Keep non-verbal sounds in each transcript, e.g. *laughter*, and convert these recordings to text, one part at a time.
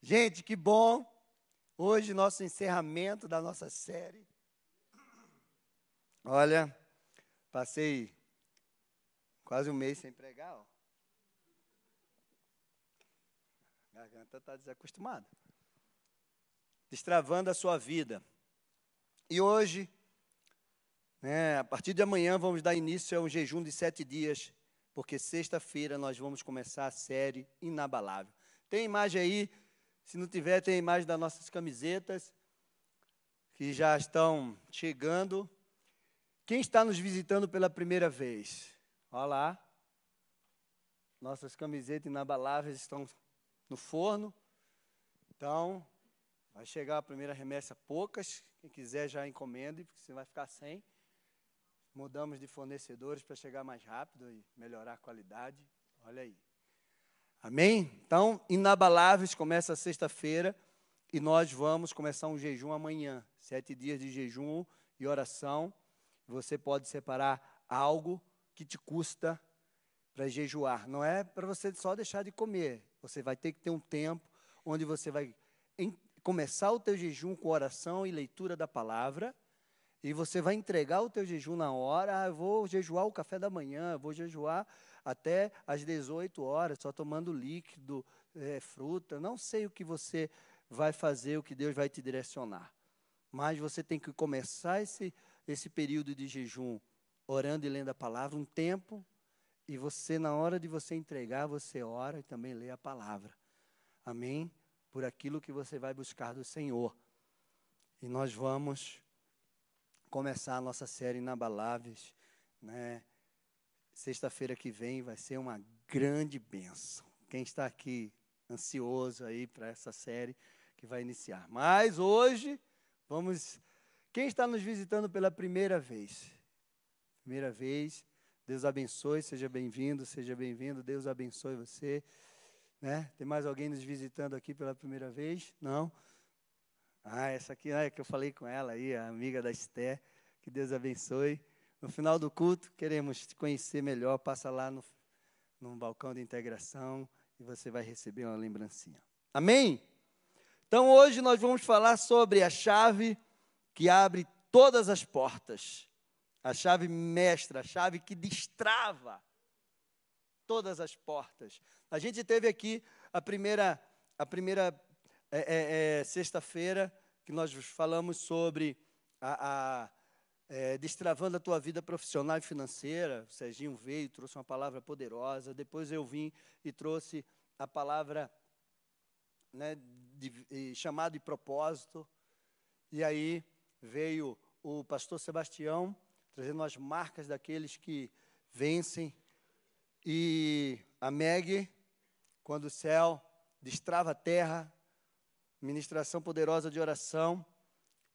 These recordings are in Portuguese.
Gente, que bom. Hoje, nosso encerramento da nossa série. Olha, passei quase um mês sem pregar. Ó. A garganta está desacostumada. Destravando a sua vida. E hoje, né, a partir de amanhã, vamos dar início a um jejum de sete dias, porque sexta-feira nós vamos começar a série Inabalável. Tem imagem aí? Se não tiver, tem a imagem das nossas camisetas, que já estão chegando. Quem está nos visitando pela primeira vez? Olha lá. Nossas camisetas inabaláveis estão no forno. Então, vai chegar a primeira remessa poucas. Quem quiser já encomende, porque você vai ficar sem. Mudamos de fornecedores para chegar mais rápido e melhorar a qualidade. Olha aí. Amém? Então, inabaláveis começa sexta-feira e nós vamos começar um jejum amanhã. Sete dias de jejum e oração. Você pode separar algo que te custa para jejuar. Não é para você só deixar de comer. Você vai ter que ter um tempo onde você vai em, começar o teu jejum com oração e leitura da palavra. E você vai entregar o teu jejum na hora. Ah, eu vou jejuar o café da manhã, eu vou jejuar até às 18 horas, só tomando líquido, é, fruta. Não sei o que você vai fazer, o que Deus vai te direcionar. Mas você tem que começar esse, esse período de jejum orando e lendo a palavra, um tempo, e você, na hora de você entregar, você ora e também lê a palavra. Amém? Por aquilo que você vai buscar do Senhor. E nós vamos começar a nossa série Inabaláveis, né? Sexta-feira que vem vai ser uma grande bênção. Quem está aqui ansioso aí para essa série que vai iniciar. Mas hoje vamos. Quem está nos visitando pela primeira vez? Primeira vez. Deus abençoe, seja bem-vindo, seja bem-vindo. Deus abençoe você. Né? Tem mais alguém nos visitando aqui pela primeira vez? Não? Ah, essa aqui é que eu falei com ela aí, a amiga da Esté. Que Deus abençoe. No final do culto, queremos te conhecer melhor. Passa lá no, no balcão de integração e você vai receber uma lembrancinha. Amém? Então hoje nós vamos falar sobre a chave que abre todas as portas. A chave mestra, a chave que destrava todas as portas. A gente teve aqui a primeira, a primeira é, é, é, sexta-feira que nós falamos sobre a, a é, destravando a tua vida profissional e financeira. O Serginho veio, trouxe uma palavra poderosa. Depois eu vim e trouxe a palavra né, de, chamado de propósito. E aí veio o pastor Sebastião trazendo as marcas daqueles que vencem. E a Meg, quando o céu destrava a terra, ministração poderosa de oração.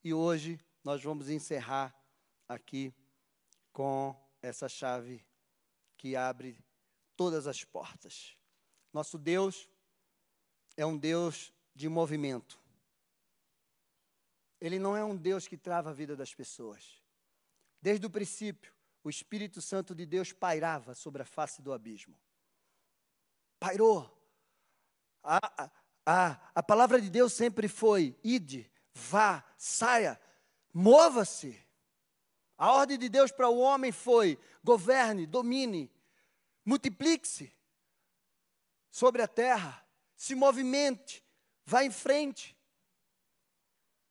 E hoje nós vamos encerrar aqui com essa chave que abre todas as portas. Nosso Deus é um Deus de movimento. Ele não é um Deus que trava a vida das pessoas. Desde o princípio, o Espírito Santo de Deus pairava sobre a face do abismo. Pairou. A, a, a, palavra de Deus sempre foi: ide, vá, saia, mova-se. A ordem de Deus para o homem foi: governe, domine, multiplique-se sobre a terra, se movimente, vá em frente.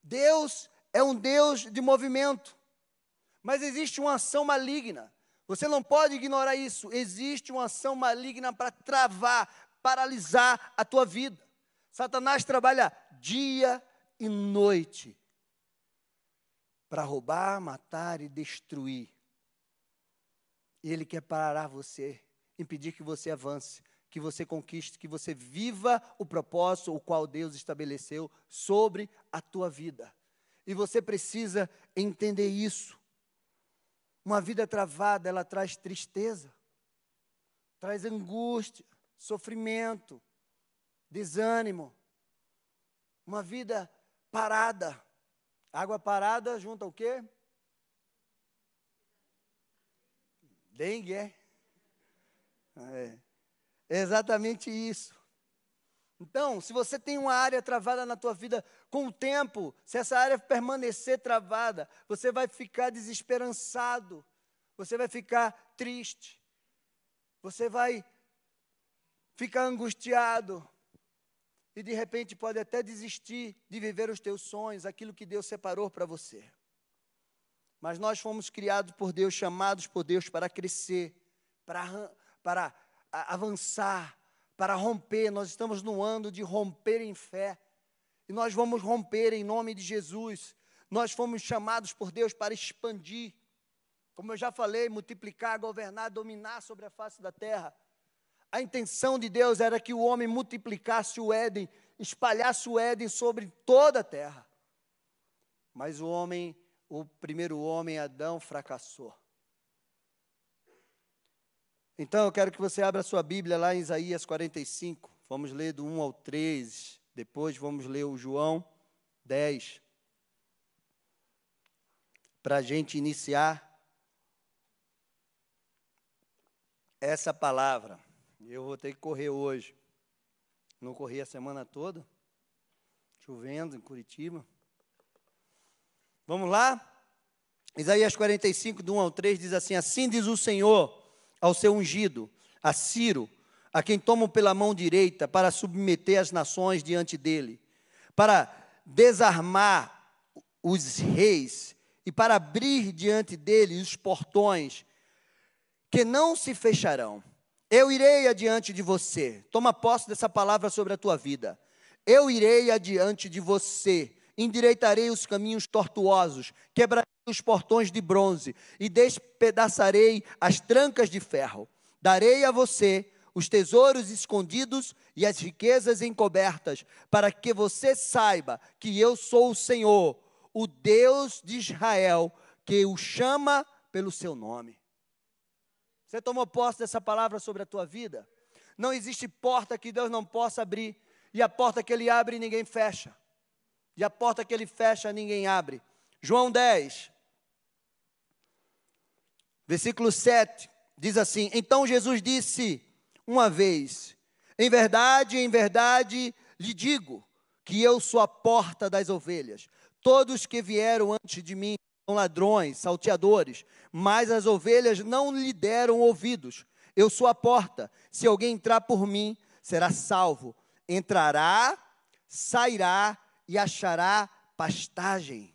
Deus é um Deus de movimento, mas existe uma ação maligna. Você não pode ignorar isso. Existe uma ação maligna para travar, paralisar a tua vida. Satanás trabalha dia e noite para roubar, matar e destruir. E ele quer parar você, impedir que você avance, que você conquiste, que você viva o propósito o qual Deus estabeleceu sobre a tua vida. E você precisa entender isso. Uma vida travada, ela traz tristeza, traz angústia, sofrimento, desânimo. Uma vida parada Água parada junto ao quê? Dengue, é? é? É exatamente isso. Então, se você tem uma área travada na tua vida, com o tempo, se essa área permanecer travada, você vai ficar desesperançado, você vai ficar triste, você vai ficar angustiado e de repente pode até desistir de viver os teus sonhos, aquilo que Deus separou para você. Mas nós fomos criados por Deus, chamados por Deus para crescer, para, para avançar, para romper. Nós estamos no ano de romper em fé. E nós vamos romper em nome de Jesus. Nós fomos chamados por Deus para expandir. Como eu já falei, multiplicar, governar, dominar sobre a face da terra. A intenção de Deus era que o homem multiplicasse o Éden, espalhasse o Éden sobre toda a terra. Mas o homem, o primeiro homem, Adão, fracassou. Então eu quero que você abra sua Bíblia lá em Isaías 45. Vamos ler do 1 ao 3. Depois vamos ler o João 10. Para a gente iniciar essa palavra. Eu vou ter que correr hoje. Não corri a semana toda. Chovendo em Curitiba. Vamos lá? Isaías 45, do 1 ao 3 diz assim: Assim diz o Senhor ao seu ungido, a Ciro, a quem tomam pela mão direita para submeter as nações diante dele, para desarmar os reis e para abrir diante dele os portões que não se fecharão. Eu irei adiante de você. Toma posse dessa palavra sobre a tua vida. Eu irei adiante de você. Endireitarei os caminhos tortuosos, quebrarei os portões de bronze e despedaçarei as trancas de ferro. Darei a você os tesouros escondidos e as riquezas encobertas, para que você saiba que eu sou o Senhor, o Deus de Israel, que o chama pelo seu nome. Você tomou posse dessa palavra sobre a tua vida? Não existe porta que Deus não possa abrir, e a porta que Ele abre, ninguém fecha, e a porta que Ele fecha, ninguém abre. João 10, Versículo 7 diz assim: Então Jesus disse uma vez: Em verdade, em verdade lhe digo que eu sou a porta das ovelhas. Todos que vieram antes de mim são ladrões, salteadores, mas as ovelhas não lhe deram ouvidos. Eu sou a porta. Se alguém entrar por mim, será salvo. Entrará, sairá e achará pastagem.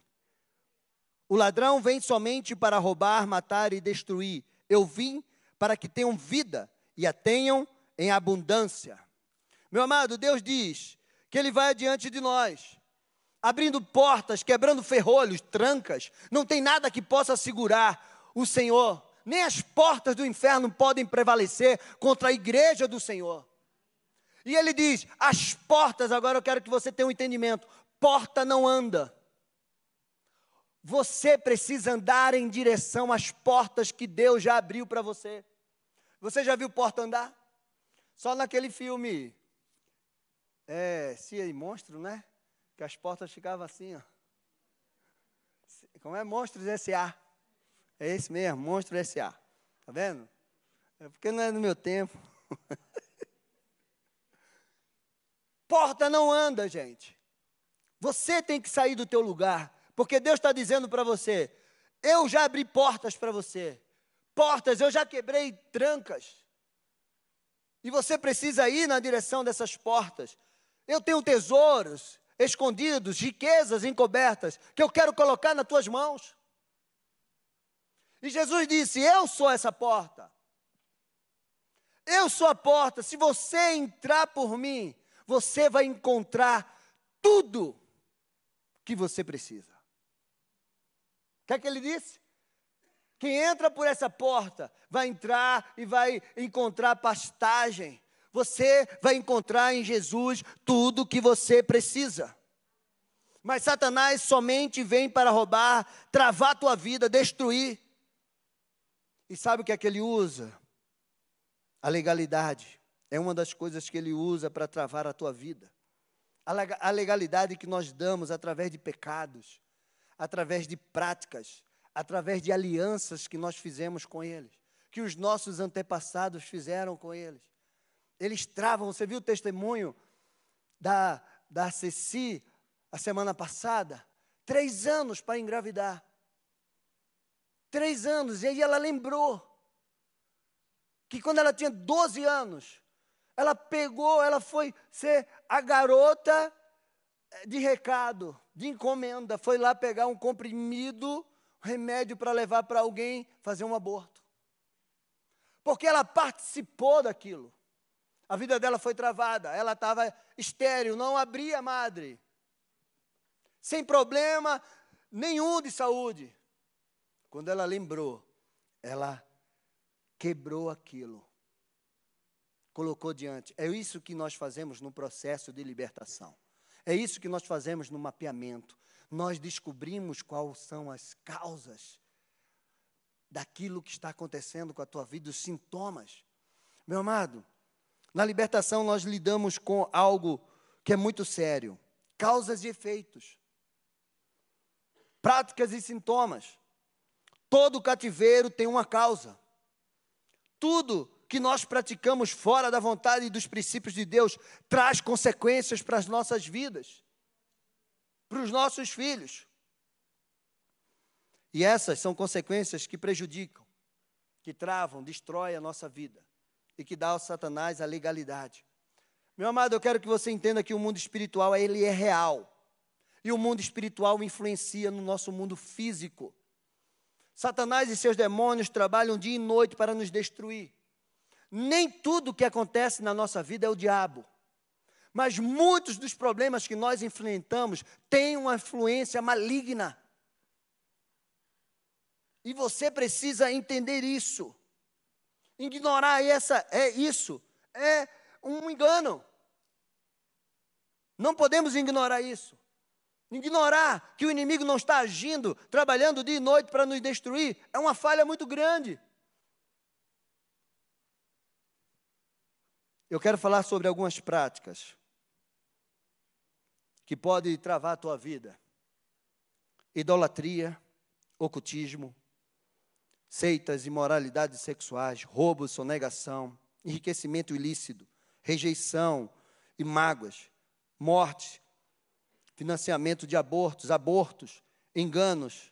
O ladrão vem somente para roubar, matar e destruir. Eu vim para que tenham vida e a tenham em abundância. Meu amado, Deus diz que Ele vai adiante de nós, abrindo portas, quebrando ferrolhos, trancas. Não tem nada que possa segurar o Senhor. Nem as portas do inferno podem prevalecer contra a igreja do Senhor. E ele diz: as portas, agora eu quero que você tenha um entendimento: porta não anda. Você precisa andar em direção às portas que Deus já abriu para você. Você já viu porta andar? Só naquele filme, é, Cia e Monstro, né? Que as portas ficavam assim, ó. Como é Monstros S.A. É esse mesmo, Monstro S.A. Tá vendo? É porque não é do meu tempo. *laughs* Porta não anda, gente. Você tem que sair do teu lugar. Porque Deus está dizendo para você: eu já abri portas para você, portas, eu já quebrei trancas. E você precisa ir na direção dessas portas. Eu tenho tesouros escondidos, riquezas encobertas, que eu quero colocar nas tuas mãos. E Jesus disse: Eu sou essa porta. Eu sou a porta. Se você entrar por mim, você vai encontrar tudo que você precisa. O que é que ele disse? Quem entra por essa porta vai entrar e vai encontrar pastagem. Você vai encontrar em Jesus tudo o que você precisa. Mas Satanás somente vem para roubar, travar a tua vida, destruir. E sabe o que é que ele usa? A legalidade. É uma das coisas que ele usa para travar a tua vida. A legalidade que nós damos através de pecados através de práticas, através de alianças que nós fizemos com eles, que os nossos antepassados fizeram com eles. Eles travam, você viu o testemunho da, da Ceci a semana passada, três anos para engravidar. Três anos, e aí ela lembrou que quando ela tinha 12 anos, ela pegou, ela foi ser a garota eh, de recado, de encomenda, foi lá pegar um comprimido, um remédio para levar para alguém fazer um aborto. Porque ela participou daquilo. A vida dela foi travada, ela estava estéril, não abria madre. Sem problema nenhum de saúde. Quando ela lembrou, ela quebrou aquilo. Colocou diante. É isso que nós fazemos no processo de libertação. É isso que nós fazemos no mapeamento. Nós descobrimos quais são as causas daquilo que está acontecendo com a tua vida, os sintomas. Meu amado, na libertação, nós lidamos com algo que é muito sério: causas e efeitos, práticas e sintomas. Todo cativeiro tem uma causa. Tudo que nós praticamos fora da vontade e dos princípios de Deus traz consequências para as nossas vidas, para os nossos filhos. E essas são consequências que prejudicam, que travam, destroem a nossa vida e que dá ao Satanás a legalidade. Meu amado, eu quero que você entenda que o mundo espiritual ele é real. E o mundo espiritual influencia no nosso mundo físico. Satanás e seus demônios trabalham dia e noite para nos destruir. Nem tudo que acontece na nossa vida é o diabo. Mas muitos dos problemas que nós enfrentamos têm uma influência maligna. E você precisa entender isso. Ignorar essa é isso, é um engano. Não podemos ignorar isso. Ignorar que o inimigo não está agindo, trabalhando dia e noite para nos destruir, é uma falha muito grande. Eu quero falar sobre algumas práticas que podem travar a tua vida: idolatria, ocultismo, seitas, imoralidades sexuais, roubo, sonegação, enriquecimento ilícito, rejeição e mágoas, morte, financiamento de abortos, abortos, enganos.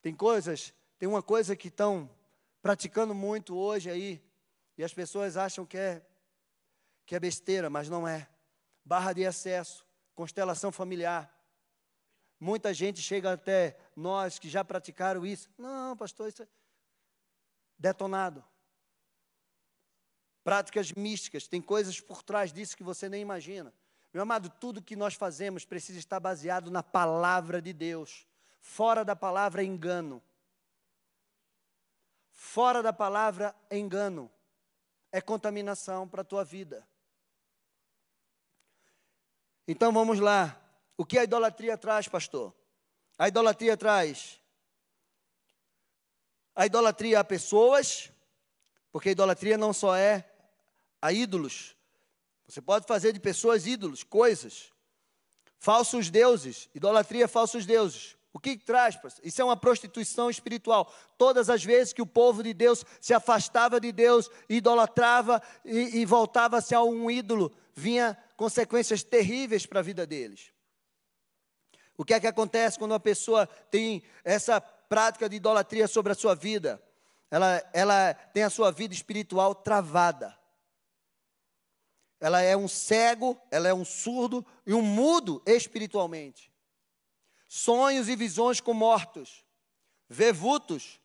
Tem coisas, tem uma coisa que estão praticando muito hoje aí, e as pessoas acham que é que é besteira, mas não é. Barra de acesso, constelação familiar. Muita gente chega até nós que já praticaram isso. Não, pastor, isso é detonado. Práticas místicas, tem coisas por trás disso que você nem imagina. Meu amado, tudo que nós fazemos precisa estar baseado na palavra de Deus. Fora da palavra engano. Fora da palavra engano. É contaminação para a tua vida. Então vamos lá. O que a idolatria traz, pastor? A idolatria traz a idolatria a pessoas, porque a idolatria não só é a ídolos. Você pode fazer de pessoas ídolos, coisas. Falsos deuses, idolatria falsos deuses. O que traz? Isso é uma prostituição espiritual. Todas as vezes que o povo de Deus se afastava de Deus, idolatrava e, e voltava-se a um ídolo, vinha consequências terríveis para a vida deles. O que é que acontece quando uma pessoa tem essa prática de idolatria sobre a sua vida? Ela, ela tem a sua vida espiritual travada. Ela é um cego, ela é um surdo e um mudo espiritualmente. Sonhos e visões com mortos, vevutos,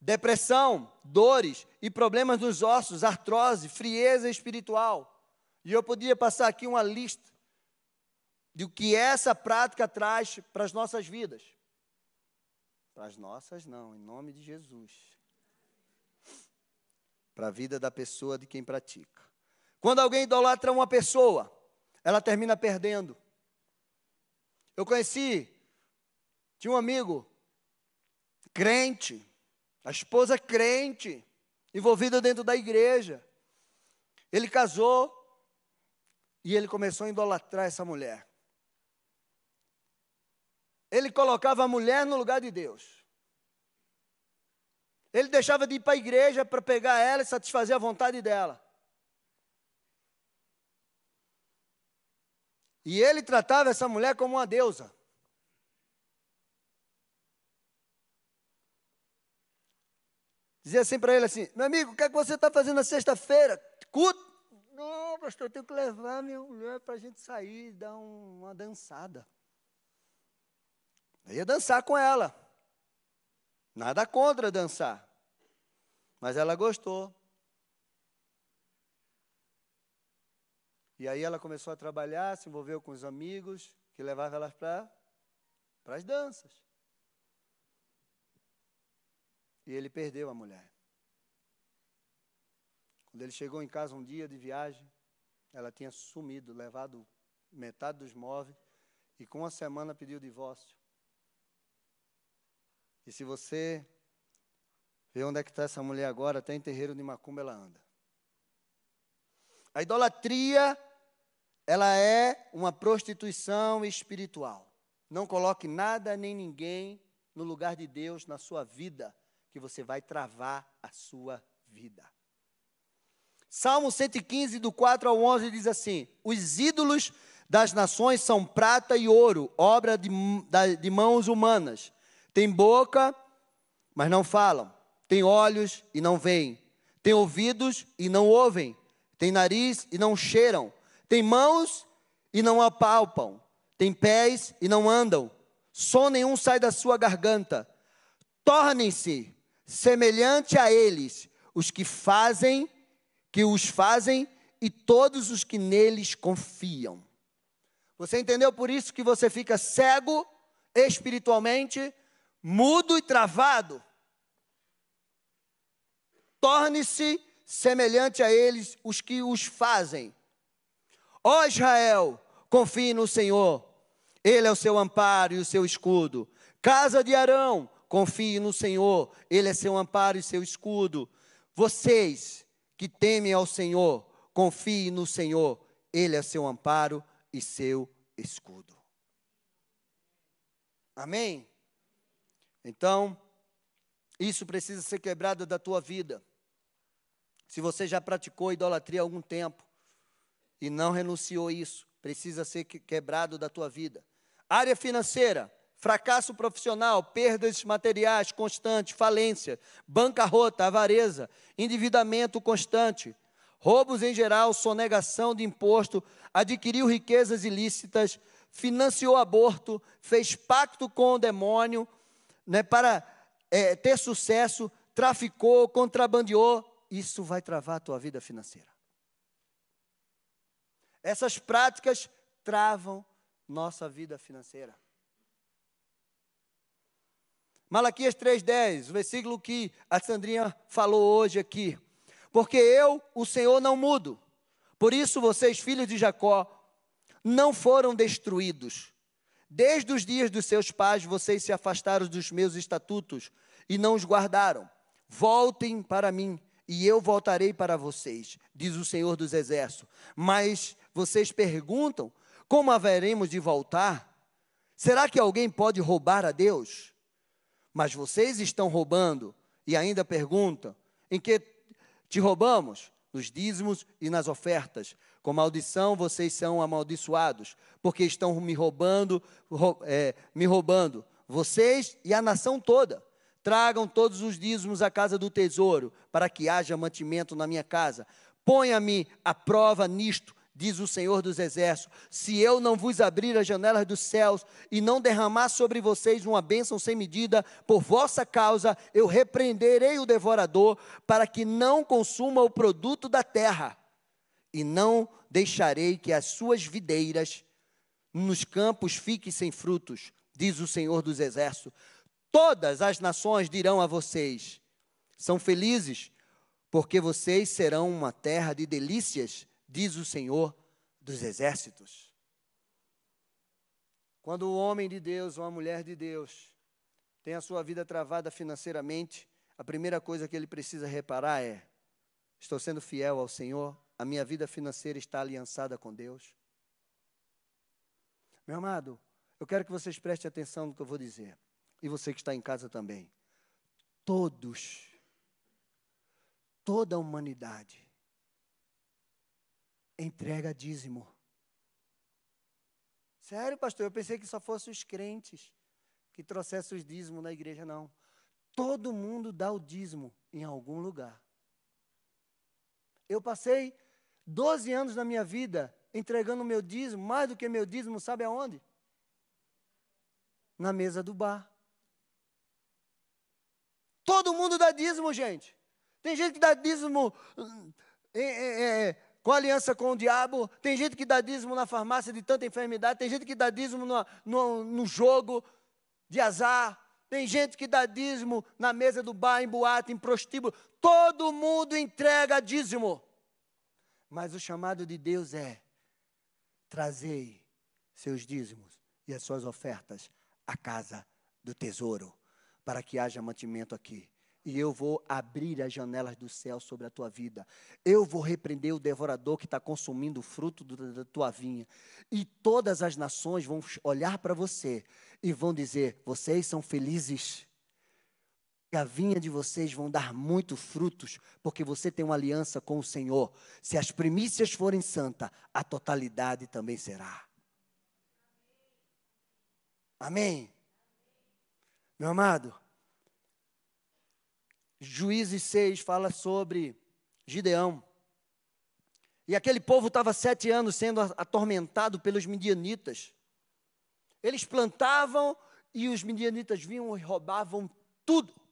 depressão, dores e problemas nos ossos, artrose, frieza espiritual. E eu podia passar aqui uma lista do que essa prática traz para as nossas vidas. Para as nossas, não, em nome de Jesus. Para a vida da pessoa de quem pratica. Quando alguém idolatra uma pessoa, ela termina perdendo. Eu conheci, tinha um amigo, crente, a esposa crente, envolvida dentro da igreja. Ele casou e ele começou a idolatrar essa mulher. Ele colocava a mulher no lugar de Deus. Ele deixava de ir para a igreja para pegar ela e satisfazer a vontade dela. E ele tratava essa mulher como uma deusa. Dizia assim para ele assim, meu amigo, o que é que você está fazendo na sexta-feira? Culto? Não, pastor, eu tenho que levar minha mulher para a gente sair, dar um, uma dançada. Eu ia dançar com ela. Nada contra dançar. Mas ela gostou. E aí ela começou a trabalhar, se envolveu com os amigos, que levavam elas para as danças. E ele perdeu a mulher. Quando ele chegou em casa um dia de viagem, ela tinha sumido, levado metade dos móveis e com uma semana pediu divórcio. E se você vê onde é que está essa mulher agora, até em terreiro de macumba ela anda. A idolatria, ela é uma prostituição espiritual. Não coloque nada nem ninguém no lugar de Deus na sua vida, que você vai travar a sua vida. Salmo 115, do 4 ao 11, diz assim: Os ídolos das nações são prata e ouro, obra de, de mãos humanas. Tem boca, mas não falam. Tem olhos e não veem. Tem ouvidos e não ouvem. Tem nariz e não cheiram. Tem mãos e não apalpam. Tem pés e não andam. Som nenhum sai da sua garganta. Tornem-se semelhante a eles os que fazem que os fazem e todos os que neles confiam. Você entendeu por isso que você fica cego espiritualmente, mudo e travado? Torne-se semelhante a eles os que os fazem. Ó Israel, confie no Senhor, Ele é o seu amparo e o seu escudo. Casa de Arão, confie no Senhor, Ele é seu amparo e seu escudo. Vocês, que temem ao Senhor, confie no Senhor, Ele é seu amparo e seu escudo. Amém? Então, isso precisa ser quebrado da tua vida. Se você já praticou idolatria há algum tempo e não renunciou isso, precisa ser quebrado da tua vida. Área financeira, fracasso profissional, perdas materiais constantes, falência, bancarrota, avareza, endividamento constante, roubos em geral, sonegação de imposto, adquiriu riquezas ilícitas, financiou aborto, fez pacto com o demônio né, para é, ter sucesso, traficou, contrabandeou, isso vai travar a tua vida financeira. Essas práticas travam nossa vida financeira. Malaquias 3,10, o versículo que a Sandrinha falou hoje aqui. Porque eu, o Senhor, não mudo. Por isso vocês, filhos de Jacó, não foram destruídos. Desde os dias dos seus pais, vocês se afastaram dos meus estatutos e não os guardaram. Voltem para mim, e eu voltarei para vocês, diz o Senhor dos Exércitos. Mas vocês perguntam: como haveremos de voltar? Será que alguém pode roubar a Deus? Mas vocês estão roubando e ainda perguntam: em que te roubamos? Nos dízimos e nas ofertas. Com maldição vocês são amaldiçoados, porque estão me roubando, é, me roubando, vocês e a nação toda. Tragam todos os dízimos à casa do tesouro, para que haja mantimento na minha casa. Ponha-me à prova nisto diz o Senhor dos Exércitos: se eu não vos abrir as janelas dos céus e não derramar sobre vocês uma bênção sem medida, por vossa causa eu repreenderei o devorador, para que não consuma o produto da terra, e não deixarei que as suas videiras nos campos fiquem sem frutos, diz o Senhor dos Exércitos. Todas as nações dirão a vocês: são felizes, porque vocês serão uma terra de delícias diz o Senhor dos exércitos. Quando o homem de Deus ou a mulher de Deus tem a sua vida travada financeiramente, a primeira coisa que ele precisa reparar é: estou sendo fiel ao Senhor? A minha vida financeira está aliançada com Deus? Meu amado, eu quero que vocês prestem atenção no que eu vou dizer. E você que está em casa também. Todos, toda a humanidade entrega dízimo. Sério, pastor, eu pensei que só fossem os crentes que trouxessem os dízimos na igreja, não. Todo mundo dá o dízimo em algum lugar. Eu passei 12 anos da minha vida entregando meu dízimo, mais do que meu dízimo, sabe aonde? Na mesa do bar. Todo mundo dá dízimo, gente. Tem gente que dá dízimo é, é, é, com aliança com o diabo, tem gente que dá dízimo na farmácia de tanta enfermidade, tem gente que dá dízimo no, no, no jogo de azar, tem gente que dá dízimo na mesa do bar, em boate, em prostíbulo. Todo mundo entrega dízimo. Mas o chamado de Deus é: trazei seus dízimos e as suas ofertas à casa do tesouro, para que haja mantimento aqui e eu vou abrir as janelas do céu sobre a tua vida. Eu vou repreender o devorador que está consumindo o fruto do, da tua vinha. E todas as nações vão olhar para você e vão dizer: vocês são felizes. A vinha de vocês vão dar muitos frutos, porque você tem uma aliança com o Senhor. Se as primícias forem santas, a totalidade também será. Amém? Meu amado, Juízes 6 fala sobre Gideão. E aquele povo estava sete anos sendo atormentado pelos midianitas. Eles plantavam e os midianitas vinham e roubavam tudo.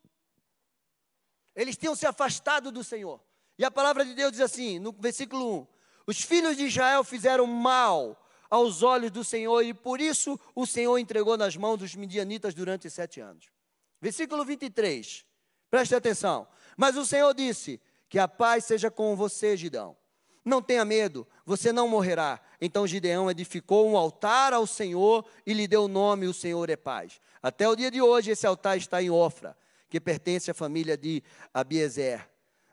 Eles tinham se afastado do Senhor. E a palavra de Deus diz assim, no versículo 1: Os filhos de Israel fizeram mal aos olhos do Senhor, e por isso o Senhor entregou nas mãos dos midianitas durante sete anos. Versículo 23. Preste atenção. Mas o Senhor disse: Que a paz seja com você, Gideão. Não tenha medo, você não morrerá. Então Gideão edificou um altar ao Senhor e lhe deu o nome: O Senhor é paz. Até o dia de hoje, esse altar está em Ofra, que pertence à família de Abiezer.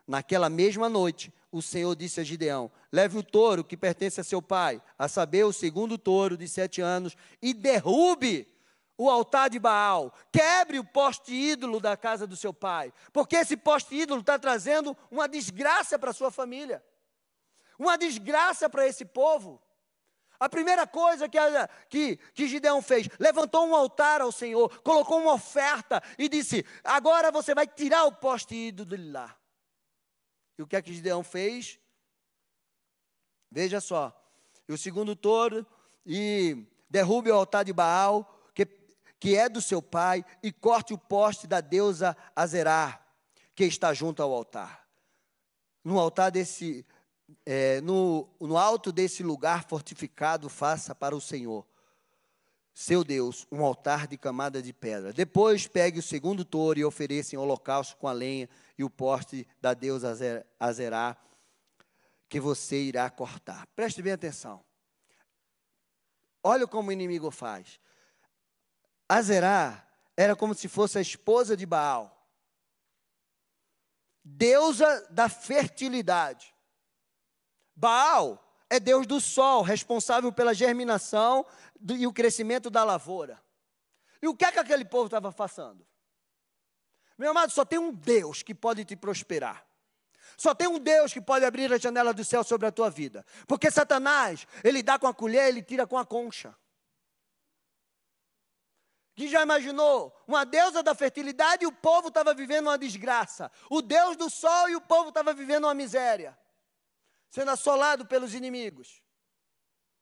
Naquela mesma noite, o Senhor disse a Gideão: Leve o touro que pertence a seu pai, a saber, o segundo touro de sete anos, e derrube o altar de Baal, quebre o poste ídolo da casa do seu pai, porque esse poste ídolo está trazendo uma desgraça para a sua família, uma desgraça para esse povo. A primeira coisa que, que, que Gideão fez, levantou um altar ao Senhor, colocou uma oferta e disse: Agora você vai tirar o poste ídolo de lá. E o que é que Gideão fez? Veja só. E o segundo touro, e derrube o altar de Baal, que é do seu pai, e corte o poste da deusa Azerá, que está junto ao altar. No altar desse, é, no, no alto desse lugar fortificado, faça para o Senhor, seu Deus, um altar de camada de pedra. Depois pegue o segundo touro e ofereça em holocausto com a lenha e o poste da deusa Azerá, que você irá cortar. Preste bem atenção. Olha como o inimigo faz. Azerá era como se fosse a esposa de Baal, deusa da fertilidade. Baal é Deus do sol, responsável pela germinação e o crescimento da lavoura. E o que é que aquele povo estava passando? Meu amado, só tem um Deus que pode te prosperar. Só tem um Deus que pode abrir a janela do céu sobre a tua vida. Porque Satanás, ele dá com a colher, ele tira com a concha que já imaginou uma deusa da fertilidade e o povo estava vivendo uma desgraça. O Deus do sol e o povo estava vivendo uma miséria, sendo assolado pelos inimigos.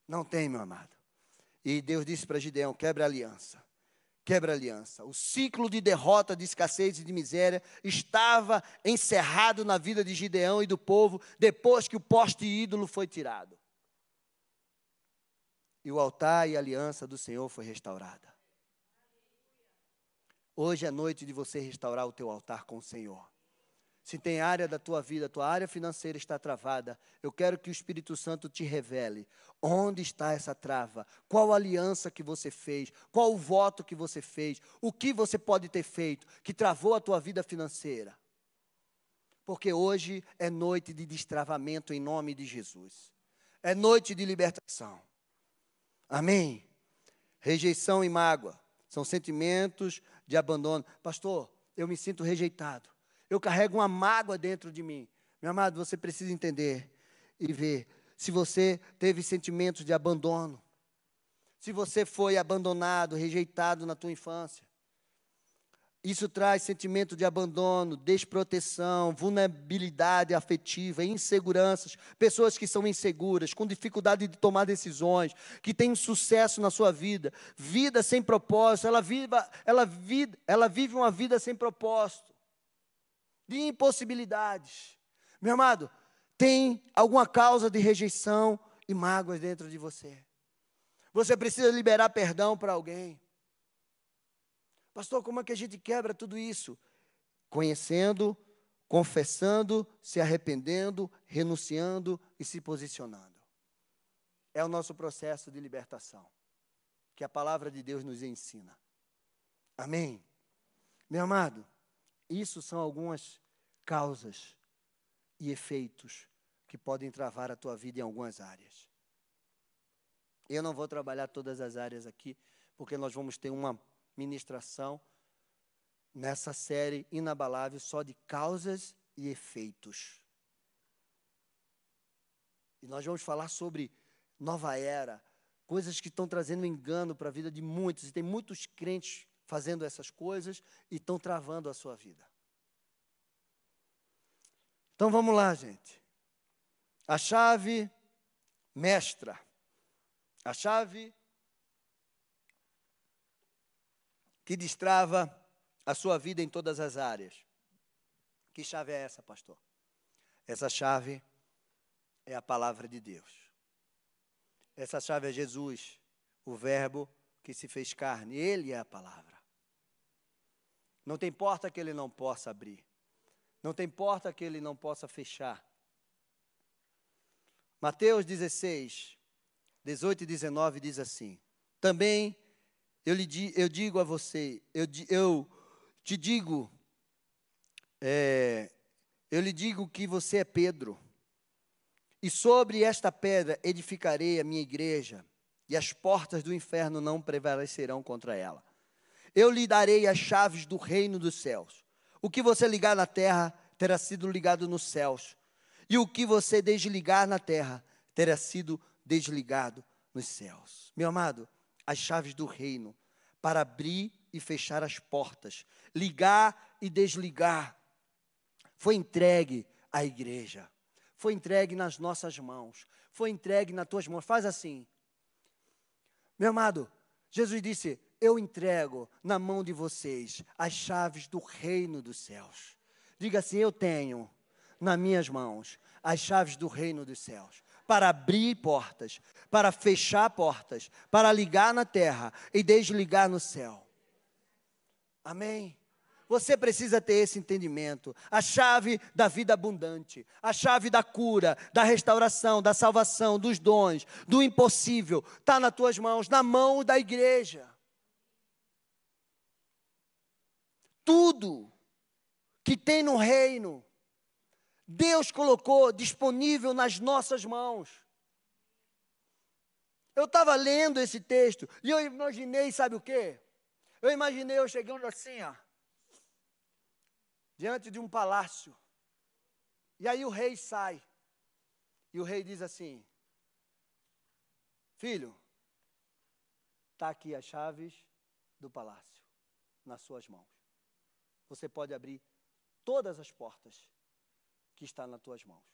Não tem, meu amado. E Deus disse para Gideão: quebra a aliança. Quebra a aliança. O ciclo de derrota, de escassez e de miséria estava encerrado na vida de Gideão e do povo depois que o poste ídolo foi tirado. E o altar e a aliança do Senhor foi restaurada. Hoje é noite de você restaurar o teu altar com o Senhor. Se tem área da tua vida, tua área financeira está travada, eu quero que o Espírito Santo te revele onde está essa trava, qual aliança que você fez, qual o voto que você fez, o que você pode ter feito que travou a tua vida financeira. Porque hoje é noite de destravamento em nome de Jesus. É noite de libertação. Amém. Rejeição e mágoa são sentimentos de abandono. Pastor, eu me sinto rejeitado. Eu carrego uma mágoa dentro de mim. Meu amado, você precisa entender e ver se você teve sentimentos de abandono. se você foi abandonado, rejeitado na tua infância. Isso traz sentimento de abandono, desproteção, vulnerabilidade afetiva, inseguranças, pessoas que são inseguras, com dificuldade de tomar decisões, que têm sucesso na sua vida, vida sem propósito, ela, viva, ela, vive, ela vive uma vida sem propósito, de impossibilidades. Meu amado, tem alguma causa de rejeição e mágoas dentro de você. Você precisa liberar perdão para alguém. Pastor, como é que a gente quebra tudo isso? Conhecendo, confessando, se arrependendo, renunciando e se posicionando. É o nosso processo de libertação, que a palavra de Deus nos ensina. Amém? Meu amado, isso são algumas causas e efeitos que podem travar a tua vida em algumas áreas. Eu não vou trabalhar todas as áreas aqui, porque nós vamos ter uma ministração nessa série inabalável só de causas e efeitos. E nós vamos falar sobre nova era, coisas que estão trazendo engano para a vida de muitos, e tem muitos crentes fazendo essas coisas e estão travando a sua vida. Então vamos lá, gente. A chave mestra, a chave que destrava a sua vida em todas as áreas. Que chave é essa, pastor? Essa chave é a palavra de Deus. Essa chave é Jesus, o Verbo que se fez carne. Ele é a palavra. Não tem porta que ele não possa abrir. Não tem porta que ele não possa fechar. Mateus 16, 18 e 19 diz assim: Também eu, lhe, eu digo a você, eu, eu te digo, é, eu lhe digo que você é Pedro, e sobre esta pedra edificarei a minha igreja, e as portas do inferno não prevalecerão contra ela. Eu lhe darei as chaves do reino dos céus. O que você ligar na terra terá sido ligado nos céus, e o que você desligar na terra terá sido desligado nos céus. Meu amado, as chaves do reino para abrir e fechar as portas, ligar e desligar. Foi entregue à igreja, foi entregue nas nossas mãos, foi entregue nas tuas mãos. Faz assim. Meu amado, Jesus disse: Eu entrego na mão de vocês as chaves do reino dos céus. Diga assim: Eu tenho nas minhas mãos as chaves do reino dos céus para abrir portas, para fechar portas, para ligar na terra e desligar no céu. Amém? Você precisa ter esse entendimento. A chave da vida abundante, a chave da cura, da restauração, da salvação, dos dons, do impossível, está nas tuas mãos, na mão da igreja. Tudo que tem no reino Deus colocou disponível nas nossas mãos. Eu estava lendo esse texto e eu imaginei, sabe o quê? Eu imaginei eu chegando assim, ó, diante de um palácio. E aí o rei sai. E o rei diz assim: Filho, está aqui as chaves do palácio nas suas mãos. Você pode abrir todas as portas que está nas tuas mãos.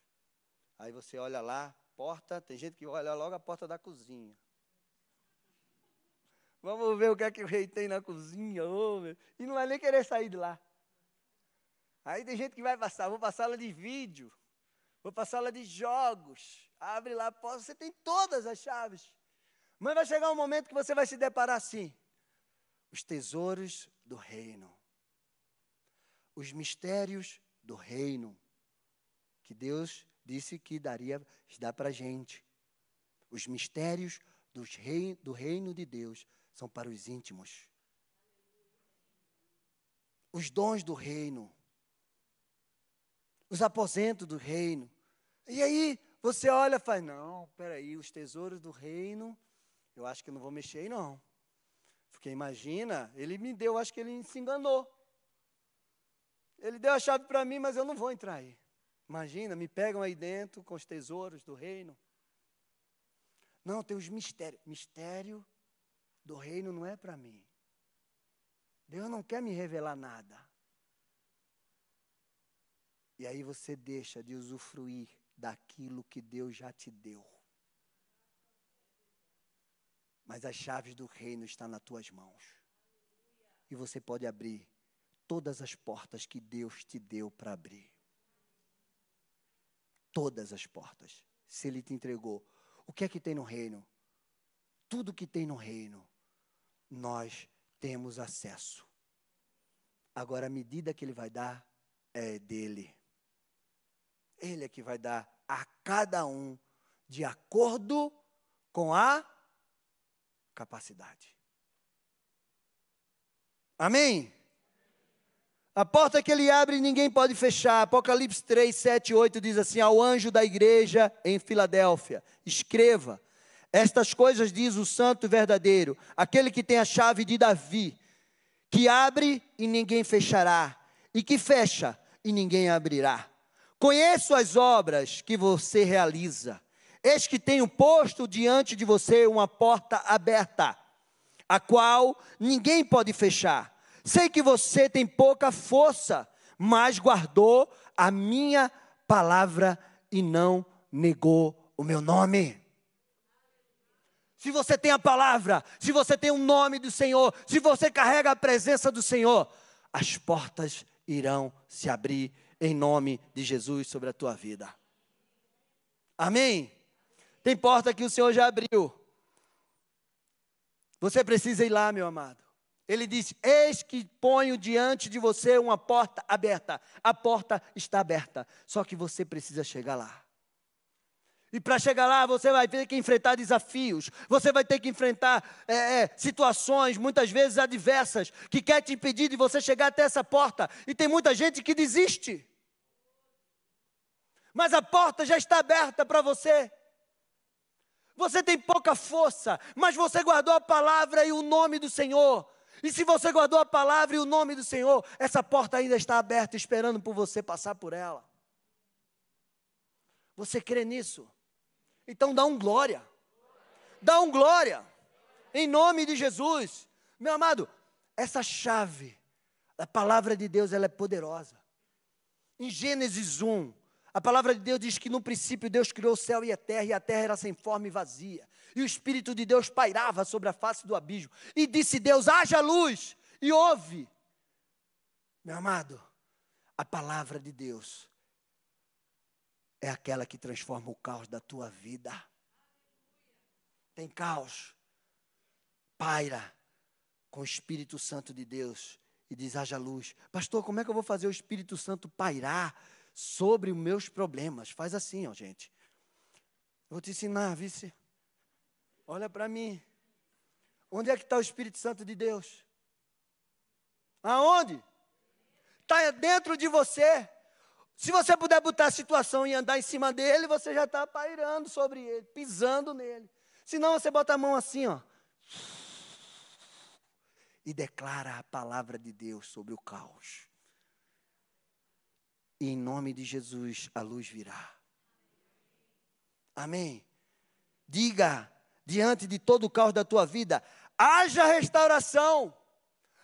Aí você olha lá, porta, tem gente que olha logo a porta da cozinha. Vamos ver o que é que o rei tem na cozinha, oh, e não vai nem querer sair de lá. Aí tem gente que vai passar, vou passar sala de vídeo, vou passar sala de jogos, abre lá, você tem todas as chaves. Mas vai chegar um momento que você vai se deparar assim: os tesouros do reino, os mistérios do reino que Deus disse que daria, dá para a gente. Os mistérios rei, do reino de Deus são para os íntimos. Os dons do reino. Os aposentos do reino. E aí você olha e fala, não, peraí, os tesouros do reino, eu acho que não vou mexer aí não. Porque imagina, ele me deu, acho que ele se enganou. Ele deu a chave para mim, mas eu não vou entrar aí. Imagina, me pegam aí dentro com os tesouros do reino. Não, tem os mistérios. Mistério do reino não é para mim. Deus não quer me revelar nada. E aí você deixa de usufruir daquilo que Deus já te deu. Mas as chaves do reino estão nas tuas mãos. E você pode abrir todas as portas que Deus te deu para abrir. Todas as portas. Se Ele te entregou. O que é que tem no reino? Tudo que tem no reino, nós temos acesso. Agora, a medida que Ele vai dar é dele. Ele é que vai dar a cada um de acordo com a capacidade. Amém? A porta que ele abre ninguém pode fechar. Apocalipse 3, 7 8 diz assim: Ao anjo da igreja em Filadélfia, escreva: Estas coisas diz o santo verdadeiro, aquele que tem a chave de Davi, que abre e ninguém fechará, e que fecha e ninguém abrirá. Conheço as obras que você realiza. Eis que tenho posto diante de você uma porta aberta, a qual ninguém pode fechar Sei que você tem pouca força, mas guardou a minha palavra e não negou o meu nome. Se você tem a palavra, se você tem o nome do Senhor, se você carrega a presença do Senhor, as portas irão se abrir em nome de Jesus sobre a tua vida. Amém? Tem porta que o Senhor já abriu. Você precisa ir lá, meu amado. Ele disse: Eis que ponho diante de você uma porta aberta. A porta está aberta, só que você precisa chegar lá. E para chegar lá, você vai ter que enfrentar desafios, você vai ter que enfrentar é, é, situações, muitas vezes adversas, que quer te impedir de você chegar até essa porta. E tem muita gente que desiste. Mas a porta já está aberta para você. Você tem pouca força, mas você guardou a palavra e o nome do Senhor. E se você guardou a palavra e o nome do Senhor, essa porta ainda está aberta, esperando por você passar por ela. Você crê nisso? Então dá um glória. Dá um glória. Em nome de Jesus. Meu amado, essa chave, a palavra de Deus, ela é poderosa. Em Gênesis 1, a palavra de Deus diz que no princípio Deus criou o céu e a terra, e a terra era sem forma e vazia e o Espírito de Deus pairava sobre a face do abismo. E disse Deus: haja luz, e houve. Meu amado, a palavra de Deus é aquela que transforma o caos da tua vida. Tem caos, paira com o Espírito Santo de Deus e diz: haja luz. Pastor, como é que eu vou fazer o Espírito Santo pairar sobre os meus problemas? Faz assim, ó, gente. Vou te ensinar, vice. Olha para mim. Onde é que está o Espírito Santo de Deus? Aonde? Está dentro de você. Se você puder botar a situação e andar em cima dele, você já está pairando sobre ele, pisando nele. Senão você bota a mão assim, ó. E declara a palavra de Deus sobre o caos. E em nome de Jesus a luz virá. Amém. Diga diante de todo o caos da tua vida, haja restauração,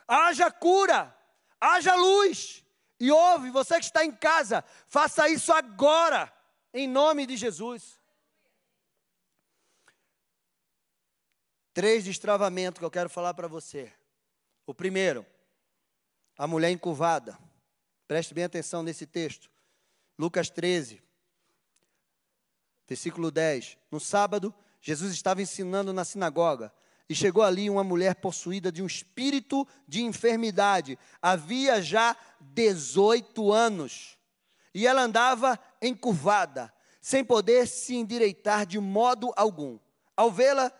haja cura, haja luz. E ouve, você que está em casa, faça isso agora, em nome de Jesus. Três destravamentos que eu quero falar para você. O primeiro, a mulher encurvada. Preste bem atenção nesse texto. Lucas 13, versículo 10. No sábado, Jesus estava ensinando na sinagoga e chegou ali uma mulher possuída de um espírito de enfermidade. Havia já 18 anos. E ela andava encurvada, sem poder se endireitar de modo algum. Ao vê-la,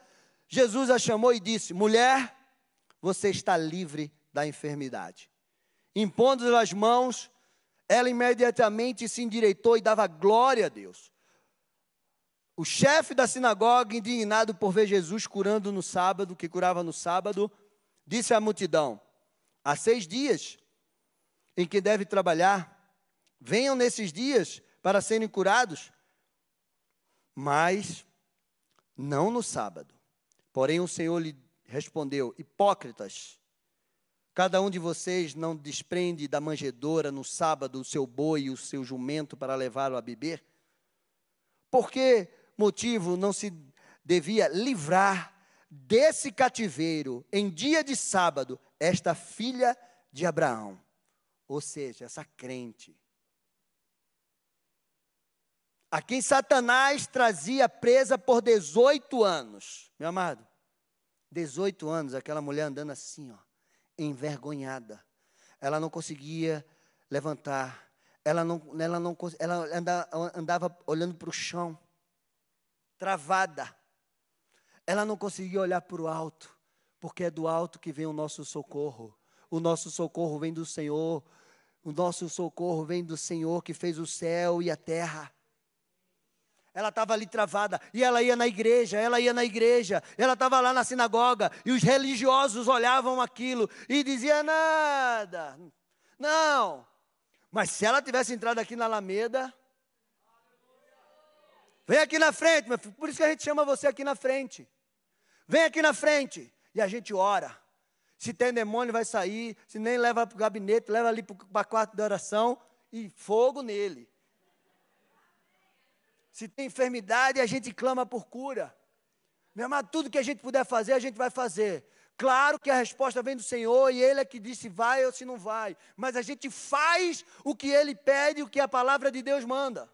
Jesus a chamou e disse: Mulher, você está livre da enfermidade. Impondo-lhe as mãos, ela imediatamente se endireitou e dava glória a Deus. O chefe da sinagoga, indignado por ver Jesus curando no sábado, que curava no sábado, disse à multidão: Há seis dias em que deve trabalhar, venham nesses dias para serem curados, mas não no sábado. Porém, o Senhor lhe respondeu: Hipócritas, cada um de vocês não desprende da manjedoura no sábado o seu boi e o seu jumento para levá-lo a beber? Por que motivo não se devia livrar desse cativeiro em dia de sábado esta filha de Abraão? Ou seja, essa crente a quem Satanás trazia presa por 18 anos. Meu amado, 18 anos, aquela mulher andando assim, ó, envergonhada. Ela não conseguia levantar. Ela não, ela não, ela andava, andava olhando para o chão, travada. Ela não conseguia olhar para o alto, porque é do alto que vem o nosso socorro. O nosso socorro vem do Senhor. O nosso socorro vem do Senhor que fez o céu e a terra. Ela estava ali travada e ela ia na igreja, ela ia na igreja, ela estava lá na sinagoga e os religiosos olhavam aquilo e diziam nada, não. Mas se ela tivesse entrado aqui na Alameda, vem aqui na frente, meu filho, por isso que a gente chama você aqui na frente. Vem aqui na frente e a gente ora. Se tem demônio, vai sair. Se nem leva para o gabinete, leva ali para o quarto de oração e fogo nele. Se tem enfermidade, a gente clama por cura. Meu amado, tudo que a gente puder fazer, a gente vai fazer. Claro que a resposta vem do Senhor e Ele é que disse vai ou se não vai. Mas a gente faz o que Ele pede, o que a palavra de Deus manda.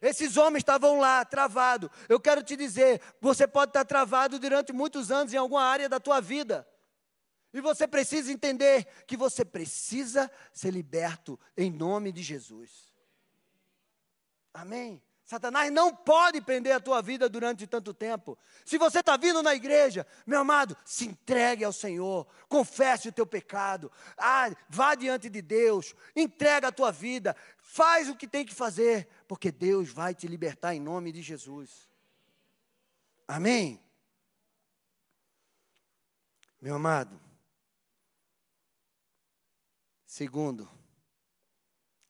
Esses homens estavam lá, travados. Eu quero te dizer, você pode estar travado durante muitos anos em alguma área da tua vida. E você precisa entender que você precisa ser liberto em nome de Jesus. Amém? Satanás não pode prender a tua vida durante tanto tempo. Se você está vindo na igreja, meu amado, se entregue ao Senhor, confesse o teu pecado, ah, vá diante de Deus, entrega a tua vida, faz o que tem que fazer, porque Deus vai te libertar em nome de Jesus. Amém? Meu amado, segundo,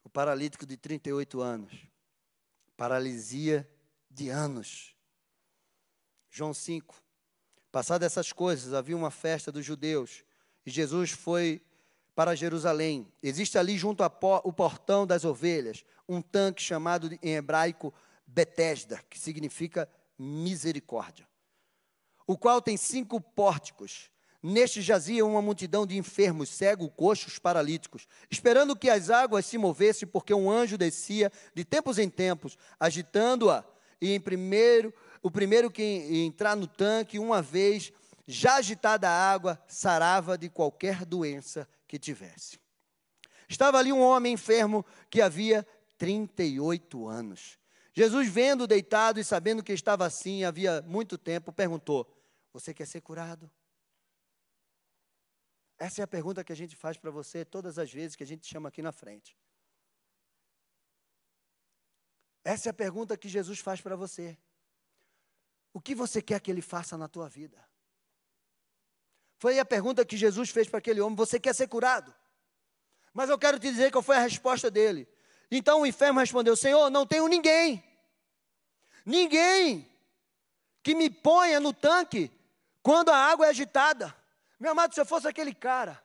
o paralítico de 38 anos paralisia de anos. João 5. Passadas essas coisas, havia uma festa dos judeus e Jesus foi para Jerusalém. Existe ali junto ao portão das ovelhas um tanque chamado em hebraico Betesda, que significa misericórdia, o qual tem cinco pórticos. Neste jazia uma multidão de enfermos, cegos, coxos, paralíticos, esperando que as águas se movessem, porque um anjo descia de tempos em tempos, agitando-a, e em primeiro, o primeiro que entrar no tanque, uma vez já agitada a água, sarava de qualquer doença que tivesse. Estava ali um homem enfermo que havia 38 anos. Jesus, vendo deitado e sabendo que estava assim havia muito tempo, perguntou: Você quer ser curado? Essa é a pergunta que a gente faz para você todas as vezes que a gente chama aqui na frente. Essa é a pergunta que Jesus faz para você. O que você quer que ele faça na tua vida? Foi a pergunta que Jesus fez para aquele homem: Você quer ser curado? Mas eu quero te dizer qual foi a resposta dele. Então o enfermo respondeu: Senhor, não tenho ninguém. Ninguém que me ponha no tanque quando a água é agitada. Meu amado, se eu fosse aquele cara,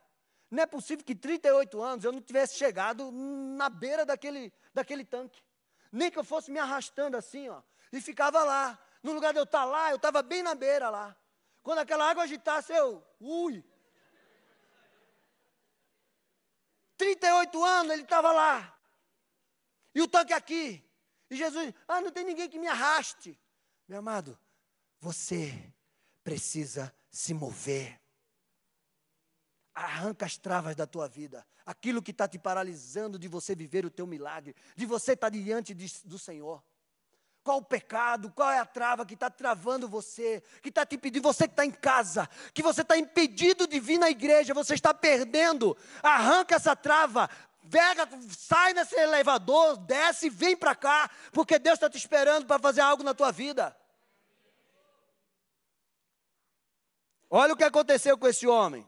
não é possível que 38 anos eu não tivesse chegado na beira daquele, daquele tanque. Nem que eu fosse me arrastando assim, ó, e ficava lá. No lugar de eu estar lá, eu estava bem na beira lá. Quando aquela água agitasse, eu, ui. 38 anos ele estava lá. E o tanque aqui. E Jesus, ah, não tem ninguém que me arraste. Meu amado, você precisa se mover. Arranca as travas da tua vida. Aquilo que está te paralisando de você viver o teu milagre, de você estar tá diante de, do Senhor. Qual o pecado, qual é a trava que está travando você, que está te impedindo, você que está em casa, que você está impedido de vir na igreja, você está perdendo. Arranca essa trava, pega, sai nesse elevador, desce e vem para cá, porque Deus está te esperando para fazer algo na tua vida. Olha o que aconteceu com esse homem.